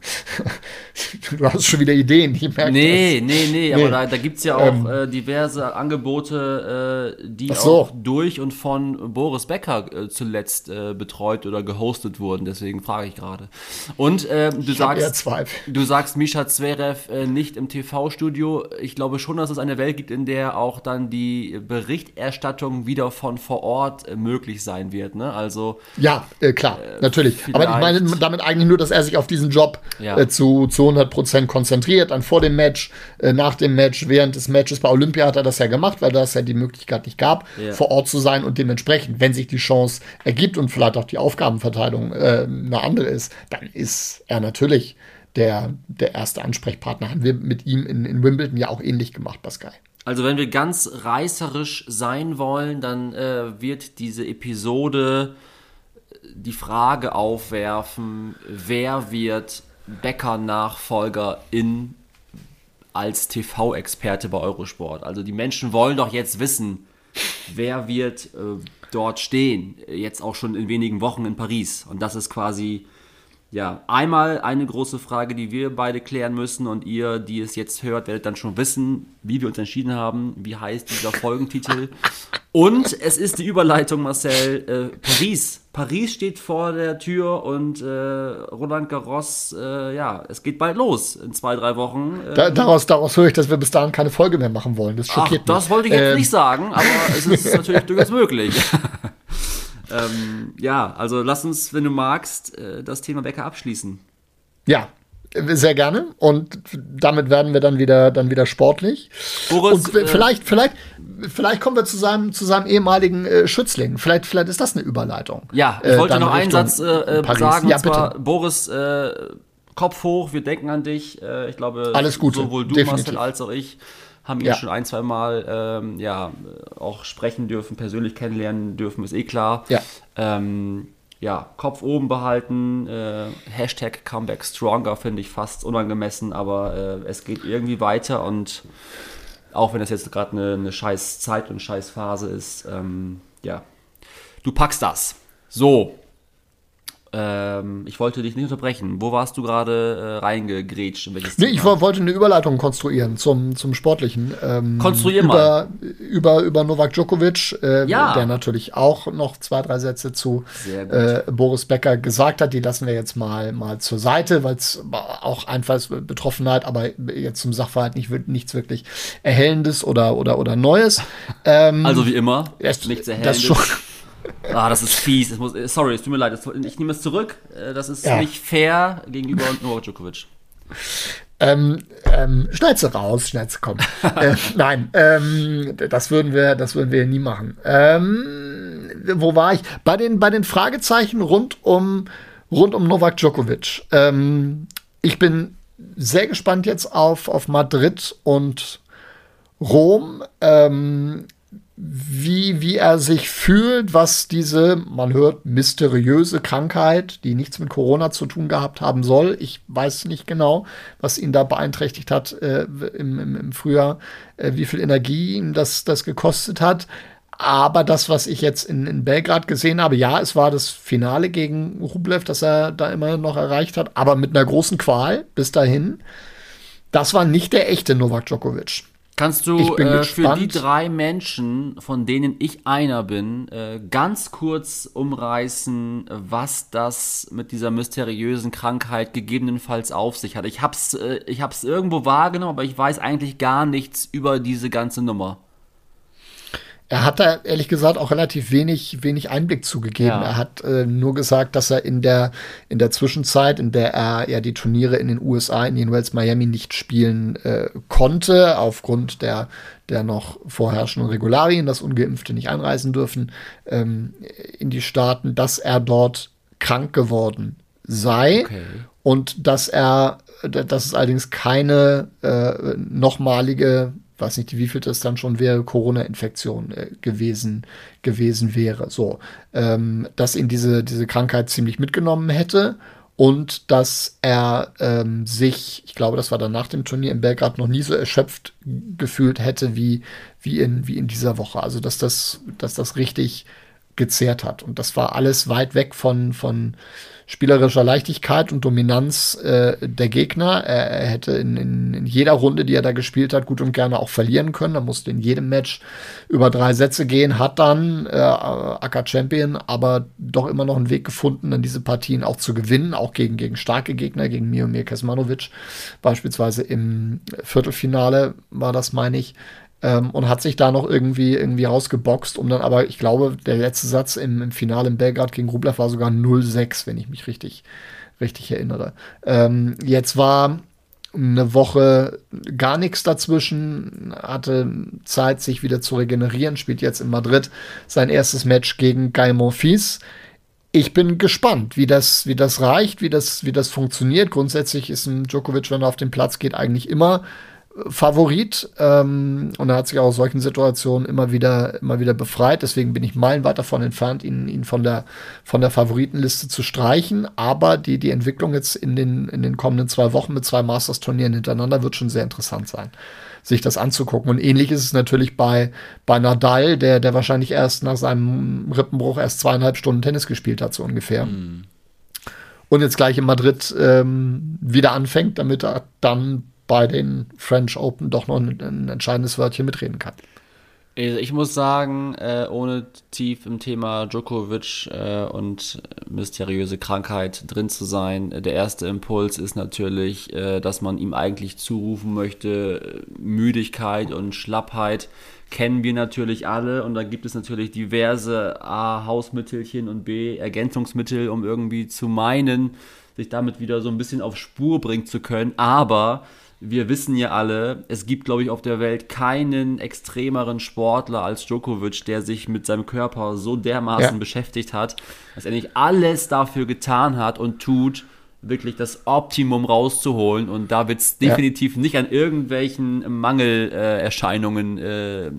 Speaker 4: Du hast schon wieder Ideen, ich merke
Speaker 3: Nee, nee, nee, aber
Speaker 4: Nee.
Speaker 3: da, da gibt es ja auch
Speaker 4: Ähm.
Speaker 3: äh, diverse Angebote, äh, die
Speaker 4: so.
Speaker 3: auch durch und von Boris Becker äh, zuletzt äh, betreut oder gehostet wurden. Deswegen frage ich gerade. Und äh, du
Speaker 4: das. Ich
Speaker 3: sagst, du sagst Misha Zverev äh, nicht im TV-Studio. Ich glaube schon, dass es eine Welt gibt, in der auch dann die Berichterstattung wieder von vor Ort möglich sein wird. Ne? Also
Speaker 4: Ja, klar, natürlich. Aber ich meine damit eigentlich nur, dass er sich auf diesen Job
Speaker 3: Ja.
Speaker 4: äh, zu, zu 100% konzentriert. Dann vor dem Match, äh, nach dem Match, während des Matches. Bei Olympia hat er das ja gemacht, weil das ja die Möglichkeit nicht gab,
Speaker 3: Ja.
Speaker 4: vor Ort zu sein und dementsprechend, wenn sich die Chance ergibt und vielleicht auch die Aufgabenverteilung äh, eine andere ist, dann ist er natürlich der, der erste Ansprechpartner. Haben wir mit ihm in, in Wimbledon ja auch ähnlich gemacht, Pascal.
Speaker 3: Also wenn wir ganz reißerisch sein wollen, dann äh, wird diese Episode die Frage aufwerfen, wer wird Becker-Nachfolger in als TV-Experte bei Eurosport. Also die Menschen wollen doch jetzt wissen, wer wird äh, dort stehen, jetzt auch schon in wenigen Wochen in Paris. Und das ist quasi ja, einmal eine große Frage, die wir beide klären müssen und ihr, die es jetzt hört, werdet dann schon wissen, wie wir uns entschieden haben, wie heißt dieser Folgentitel. Und es ist die Überleitung, Marcel, äh, Paris. Paris steht vor der Tür und äh, Roland Garros, äh, ja, es geht bald los in zwei, drei Wochen. Äh,
Speaker 4: Da, daraus, daraus höre ich, dass wir bis dahin keine Folge mehr machen wollen. Das
Speaker 3: Ach,
Speaker 4: schockiert
Speaker 3: das
Speaker 4: mich.
Speaker 3: wollte ich jetzt
Speaker 4: Ähm,
Speaker 3: nicht sagen, aber es ist natürlich durchaus möglich. Ähm, ja, also lass uns, wenn du magst, äh, das Thema Becker abschließen.
Speaker 4: Ja, sehr gerne. Und damit werden wir dann wieder, dann wieder sportlich.
Speaker 3: Boris,
Speaker 4: Und
Speaker 3: äh,
Speaker 4: vielleicht, vielleicht, vielleicht kommen wir zu seinem, zu seinem ehemaligen äh, Schützling. Vielleicht, vielleicht ist das eine Überleitung.
Speaker 3: Ja, ich
Speaker 4: Äh,
Speaker 3: wollte noch einen
Speaker 4: Richtung
Speaker 3: Satz äh, äh, sagen,
Speaker 4: Ja,
Speaker 3: und zwar. Boris, äh, Kopf hoch, wir denken an dich. Äh, ich glaube,
Speaker 4: Alles Gute,
Speaker 3: sowohl du,
Speaker 4: definitiv.
Speaker 3: Marcel, als auch ich haben ihn
Speaker 4: Ja.
Speaker 3: schon ein, zwei Mal ähm, ja, auch sprechen dürfen, persönlich kennenlernen dürfen, ist eh klar.
Speaker 4: Ja.
Speaker 3: Ähm, ja, Kopf oben behalten, äh, Hashtag Comeback Stronger finde ich fast unangemessen, aber äh, es geht irgendwie weiter und auch wenn das jetzt gerade eine, eine scheiß Zeit und scheiß Phase ist, ähm, ja, du packst das. So. Ähm, ich wollte dich nicht unterbrechen. Wo warst du gerade äh, reingegrätscht? In welches
Speaker 4: Nee,
Speaker 3: Thema?
Speaker 4: ich wo- wollte eine Überleitung konstruieren zum, zum Sportlichen. Ähm,
Speaker 3: Konstruier
Speaker 4: über,
Speaker 3: mal.
Speaker 4: Über, über Novak Djokovic, äh,
Speaker 3: Ja.
Speaker 4: der natürlich auch noch zwei, drei Sätze zu äh, Boris Becker gesagt hat. Die lassen wir jetzt mal, mal zur Seite, weil es auch einfach Betroffenheit, aber jetzt zum Sachverhalt nicht, nichts wirklich Erhellendes oder, oder, oder Neues. Ähm,
Speaker 3: Also wie immer,
Speaker 4: es-
Speaker 3: nichts
Speaker 4: das
Speaker 3: Erhellendes.
Speaker 4: schon.
Speaker 3: Ah, das ist fies. Es muss, sorry, es tut mir leid. Ich nehme es zurück. Äh, Das ist
Speaker 4: Ja.
Speaker 3: nicht fair gegenüber Novak Djokovic.
Speaker 4: Ähm, ähm, Schnauze raus, Schnauze komm. äh, nein, ähm, das würden wir, das würden wir nie machen. Ähm, wo war ich? Bei den, bei den Fragezeichen rund um, rund um Novak Djokovic. Ähm, ich bin sehr gespannt jetzt auf, auf Madrid und Rom. Ähm, wie, wie er sich fühlt, was diese, man hört, mysteriöse Krankheit, die nichts mit Corona zu tun gehabt haben soll. Ich weiß nicht genau, was ihn da beeinträchtigt hat äh, im, im, im Frühjahr, äh, wie viel Energie ihm das, das gekostet hat. Aber das, was ich jetzt in, in Belgrad gesehen habe, ja, es war das Finale gegen Rublev, das er da immerhin noch erreicht hat, aber mit einer großen Qual bis dahin. Das war nicht der echte Novak Djokovic.
Speaker 3: Kannst du äh, für die drei Menschen, von denen ich einer bin, äh, ganz kurz umreißen, was das mit dieser mysteriösen Krankheit gegebenenfalls auf sich hat? Ich hab's, äh, ich hab's irgendwo wahrgenommen, aber ich weiß eigentlich gar nichts über diese ganze Nummer.
Speaker 4: Er hat da ehrlich gesagt auch relativ wenig, wenig Einblick zugegeben.
Speaker 3: Ja.
Speaker 4: Er hat äh, nur gesagt, dass er in der, in der Zwischenzeit, in der er ja die Turniere in den USA, in den Wells Miami nicht spielen äh, konnte, aufgrund der, der noch vorherrschenden Regularien, dass Ungeimpfte nicht einreisen dürfen ähm, in die Staaten, dass er dort krank geworden sei
Speaker 3: Okay.
Speaker 4: und dass er, dass es allerdings keine äh, nochmalige, weiß nicht, wie viel das dann schon wäre, Corona-Infektion äh, gewesen, gewesen wäre. So, ähm, dass ihn diese, diese Krankheit ziemlich mitgenommen hätte und dass er ähm, sich, ich glaube, das war dann nach dem Turnier in Belgrad, noch nie so erschöpft gefühlt hätte wie, wie, in, wie in dieser Woche. Also, dass das, dass das richtig gezehrt hat. Und das war alles weit weg von, von spielerischer Leichtigkeit und Dominanz äh, der Gegner. Er, er hätte in, in, in jeder Runde, die er da gespielt hat, gut und gerne auch verlieren können. Er musste in jedem Match über drei Sätze gehen, hat dann äh, Acker Champion, aber doch immer noch einen Weg gefunden, dann diese Partien auch zu gewinnen, auch gegen, gegen starke Gegner, gegen Miomir Kesmanovic, beispielsweise im Viertelfinale war das, meine ich ähm, und hat sich da noch irgendwie, irgendwie rausgeboxt, um dann aber, ich glaube, der letzte Satz im, im Finale in Belgrad gegen Rublev war sogar 0-6, wenn ich mich richtig, richtig erinnere. Ähm, jetzt war eine Woche gar nichts dazwischen, hatte Zeit, sich wieder zu regenerieren, spielt jetzt in Madrid sein erstes Match gegen Guy Monfils. Ich bin gespannt, wie das, wie das reicht, wie das, wie das funktioniert. Grundsätzlich ist ein Djokovic, wenn er auf den Platz geht, eigentlich immer Favorit ähm, und er hat sich auch aus solchen Situationen immer wieder, immer wieder befreit. Deswegen bin ich meilenweit davon entfernt, ihn, ihn von der, von der Favoritenliste zu streichen. Aber die, die Entwicklung jetzt in den, in den kommenden zwei Wochen mit zwei Masters-Turnieren hintereinander wird schon sehr interessant sein, sich das anzugucken. Und ähnlich ist es natürlich bei, bei Nadal, der, der wahrscheinlich erst nach seinem Rippenbruch erst zweieinhalb Stunden Tennis gespielt hat, so ungefähr. Und jetzt gleich in Madrid ähm, wieder anfängt, damit er dann bei den French Open doch noch ein, ein entscheidendes Wörtchen mitreden kann.
Speaker 3: Also ich muss sagen, äh, ohne tief im Thema Djokovic äh, und mysteriöse Krankheit drin zu sein, äh, der erste Impuls ist natürlich, dass man ihm eigentlich zurufen möchte, Müdigkeit und Schlappheit kennen wir natürlich alle und da gibt es natürlich diverse A, Hausmittelchen und B, Ergänzungsmittel, um irgendwie zu meinen, sich damit wieder so ein bisschen auf Spur bringen zu können, aber wir wissen ja alle, es gibt, glaube ich, auf der Welt keinen extremeren Sportler als Djokovic, der sich mit seinem Körper so dermaßen
Speaker 4: Ja.
Speaker 3: beschäftigt hat, dass er nicht alles dafür getan hat und tut, wirklich das Optimum rauszuholen. Und da wird es definitiv ja. nicht an irgendwelchen Mangelerscheinungen äh, äh,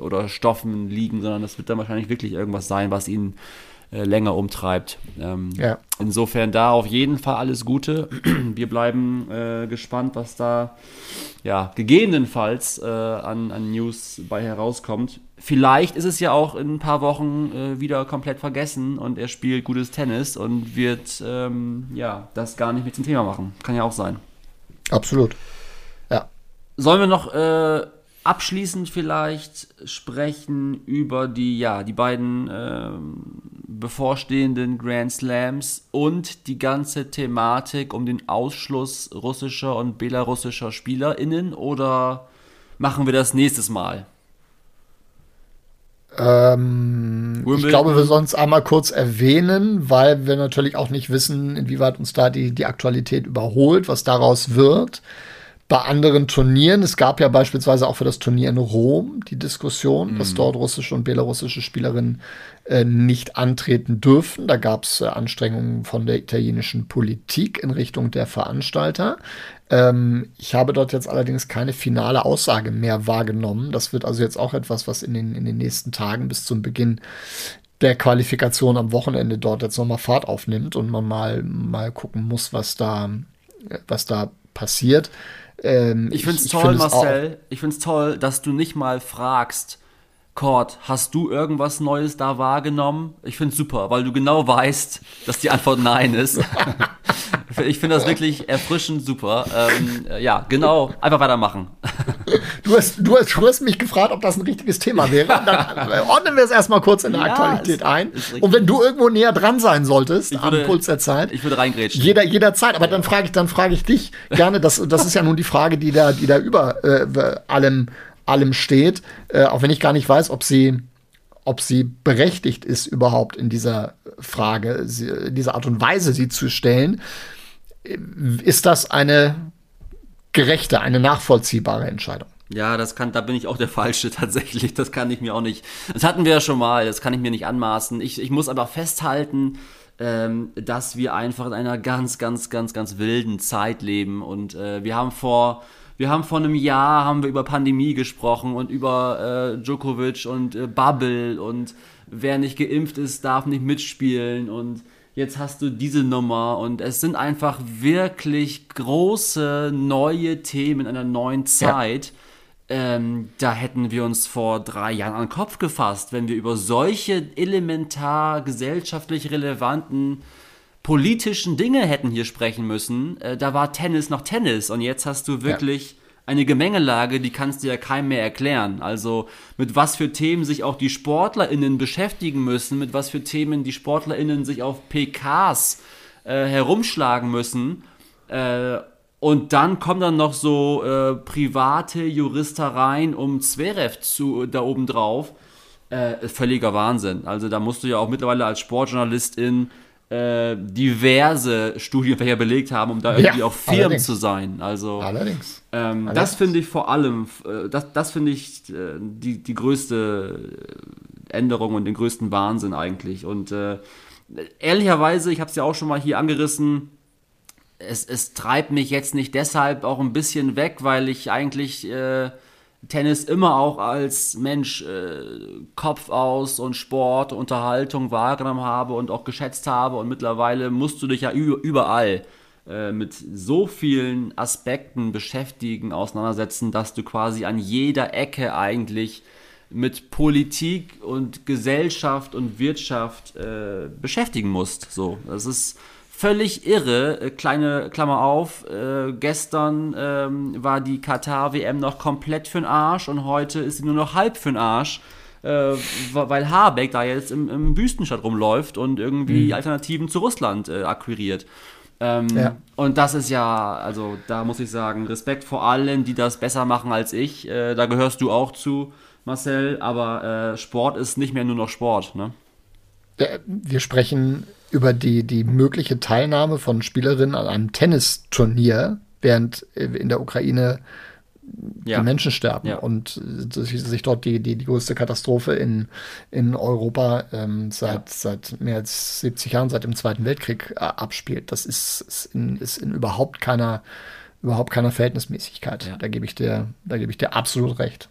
Speaker 3: oder Stoffen liegen, sondern das wird dann wahrscheinlich wirklich irgendwas sein, was ihn äh, länger umtreibt. Ähm, ja. Insofern da auf jeden Fall alles Gute. Wir bleiben äh, gespannt, was da ja, gegebenenfalls äh, an, an News bei herauskommt. Vielleicht ist es ja auch in ein paar Wochen äh, wieder komplett vergessen und er spielt gutes Tennis und wird ähm, ja, das gar nicht mit zum Thema machen. Kann ja auch sein.
Speaker 4: Absolut. Ja.
Speaker 3: Sollen wir noch äh, abschließend vielleicht sprechen über die, ja, die beiden äh, bevorstehenden Grand Slams und die ganze Thematik um den Ausschluss russischer und belarussischer SpielerInnen oder machen wir das nächstes Mal?
Speaker 4: Ähm, ich glaube, wir sollen es einmal kurz erwähnen, weil wir natürlich auch nicht wissen, inwieweit uns da die, die Aktualität überholt, was daraus wird bei anderen Turnieren. Es gab ja beispielsweise auch für das Turnier in Rom die Diskussion, mhm. dass dort russische und belarussische Spielerinnen äh, nicht antreten dürfen. Da gab es äh, Anstrengungen von der italienischen Politik in Richtung der Veranstalter. Ähm, ich habe dort jetzt allerdings keine finale Aussage mehr wahrgenommen. Das wird also jetzt auch etwas, was in den, in den nächsten Tagen bis zum Beginn der Qualifikation am Wochenende dort jetzt nochmal Fahrt aufnimmt und man mal, mal gucken muss, was da, was da passiert.
Speaker 3: Ähm, ich finde es toll, find Marcel. Ich finde es toll, dass du nicht mal fragst, Cord, hast du irgendwas Neues da wahrgenommen? Ich finde es super, weil du genau weißt, dass die Antwort Nein ist. ich finde das wirklich erfrischend super. Ähm, äh, ja, genau, einfach weitermachen.
Speaker 4: Du hast, du, hast, du hast mich gefragt, ob das ein richtiges Thema wäre. Dann äh, ordnen wir es erstmal kurz in der ja, Aktualität ein. Und wenn du irgendwo näher dran sein solltest, würde, am Puls der Zeit.
Speaker 3: Ich würde reingrätschen.
Speaker 4: Jeder, jederzeit. Aber dann frage ich, dann frage ich dich gerne, das, das ist ja nun die Frage, die da, die da über äh, allem allem steht, äh, auch wenn ich gar nicht weiß, ob sie, ob sie berechtigt ist, überhaupt in dieser Frage, sie, in dieser Art und Weise sie zu stellen. Ist das eine gerechte, eine nachvollziehbare Entscheidung?
Speaker 3: Ja, das kann, da bin ich auch der Falsche tatsächlich. Das kann ich mir auch nicht. Das hatten wir ja schon mal, das kann ich mir nicht anmaßen. Ich, ich muss aber festhalten, ähm, dass wir einfach in einer ganz, ganz, ganz, ganz wilden Zeit leben. Und äh, wir haben vor wir haben vor einem Jahr haben wir über Pandemie gesprochen und über äh, Djokovic und äh, Bubble und wer nicht geimpft ist, darf nicht mitspielen und jetzt hast du diese Nummer und es sind einfach wirklich große neue Themen in einer neuen Zeit. Ja. Ähm, da hätten wir uns vor drei Jahren an den Kopf gefasst, wenn wir über solche elementar gesellschaftlich relevanten politischen Dinge hätten hier sprechen müssen. Äh, da war Tennis noch Tennis und jetzt hast du wirklich ja. eine Gemengelage, die kannst du ja keinem mehr erklären. Also mit was für Themen sich auch die SportlerInnen beschäftigen müssen, mit was für Themen die SportlerInnen sich auf PKs äh, herumschlagen müssen. Äh, und dann kommen dann noch so äh, private Juristereien um Zverev zu, da oben drauf. Äh, völliger Wahnsinn. Also da musst du ja auch mittlerweile als Sportjournalistin äh, diverse Studienfächer belegt haben, um da irgendwie ja, auch Firmen allerdings. zu sein. Also
Speaker 4: allerdings.
Speaker 3: Ähm, allerdings. das finde ich vor allem, äh, das, das finde ich äh, die, die größte Änderung und den größten Wahnsinn eigentlich. Und äh, ehrlicherweise, ich habe es ja auch schon mal hier angerissen, es, es treibt mich jetzt nicht deshalb auch ein bisschen weg, weil ich eigentlich äh, Tennis immer auch als Mensch äh, Kopf aus und Sport, Unterhaltung wahrgenommen habe und auch geschätzt habe. Und mittlerweile musst du dich ja überall äh, mit so vielen Aspekten beschäftigen, auseinandersetzen, dass du quasi an jeder Ecke eigentlich mit Politik und Gesellschaft und Wirtschaft äh, beschäftigen musst. So, das ist völlig irre. Äh, kleine Klammer auf, äh, gestern ähm, war die Katar-WM noch komplett für den Arsch und heute ist sie nur noch halb für den Arsch. Äh, weil Habeck da jetzt im, im Wüstenstadt rumläuft und irgendwie mhm. Alternativen zu Russland äh, akquiriert. Ähm, ja. Und das ist ja, also da muss ich sagen, Respekt vor allen, die das besser machen als ich. Äh, da gehörst du auch zu, Marcel, aber Sport ist nicht mehr nur noch Sport. Ne?
Speaker 4: Wir sprechen über die, die mögliche Teilnahme von Spielerinnen an einem Tennisturnier, während in der Ukraine ja. die Menschen sterben ja. und sich, sich, dort die, die, die größte Katastrophe in, in Europa ähm, seit, ja. seit mehr als 70 Jahren, seit dem Zweiten Weltkrieg äh, abspielt. Das ist, ist, in, ist in überhaupt keiner überhaupt keiner Verhältnismäßigkeit. Da gebe ich dir, da gebe ich dir absolut recht.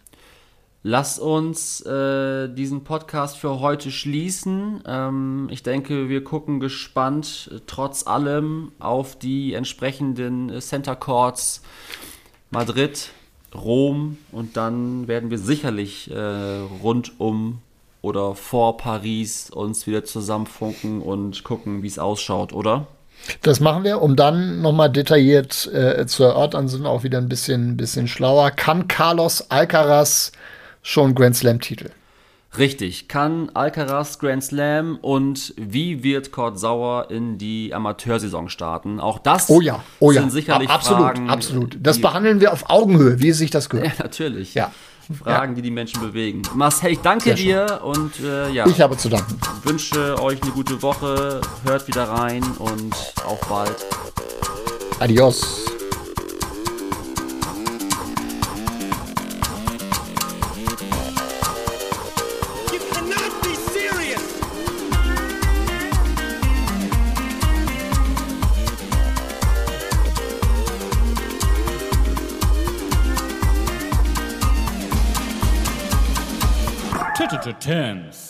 Speaker 3: Lass uns äh, diesen Podcast für heute schließen. Ähm, ich denke, wir gucken gespannt äh, trotz allem auf die entsprechenden äh, Center Courts Madrid, Rom und dann werden wir sicherlich äh, rund um oder vor Paris uns wieder zusammenfunken und gucken, wie es ausschaut, oder?
Speaker 4: Das machen wir, um dann nochmal detailliert äh, zu erörtern, sind auch wieder ein bisschen, bisschen schlauer. Kann Carlos Alcaraz schon Grand Slam-Titel.
Speaker 3: Richtig, kann Alcaraz Grand Slam und wie wird Kurt Sauer in die Amateursaison starten? Auch das
Speaker 4: oh ja, oh ja.
Speaker 3: sind sicherlich
Speaker 4: absolut,
Speaker 3: Fragen.
Speaker 4: Absolut, Das behandeln wir auf Augenhöhe, wie sich das gehört.
Speaker 3: Ja, natürlich. Ja. Fragen, ja. die die Menschen bewegen. Marcel, ich danke dir und äh, ja.
Speaker 4: Ich habe zu danken.
Speaker 3: Wünsche euch eine gute Woche, hört wieder rein und auf bald.
Speaker 4: Adios.
Speaker 2: to terms.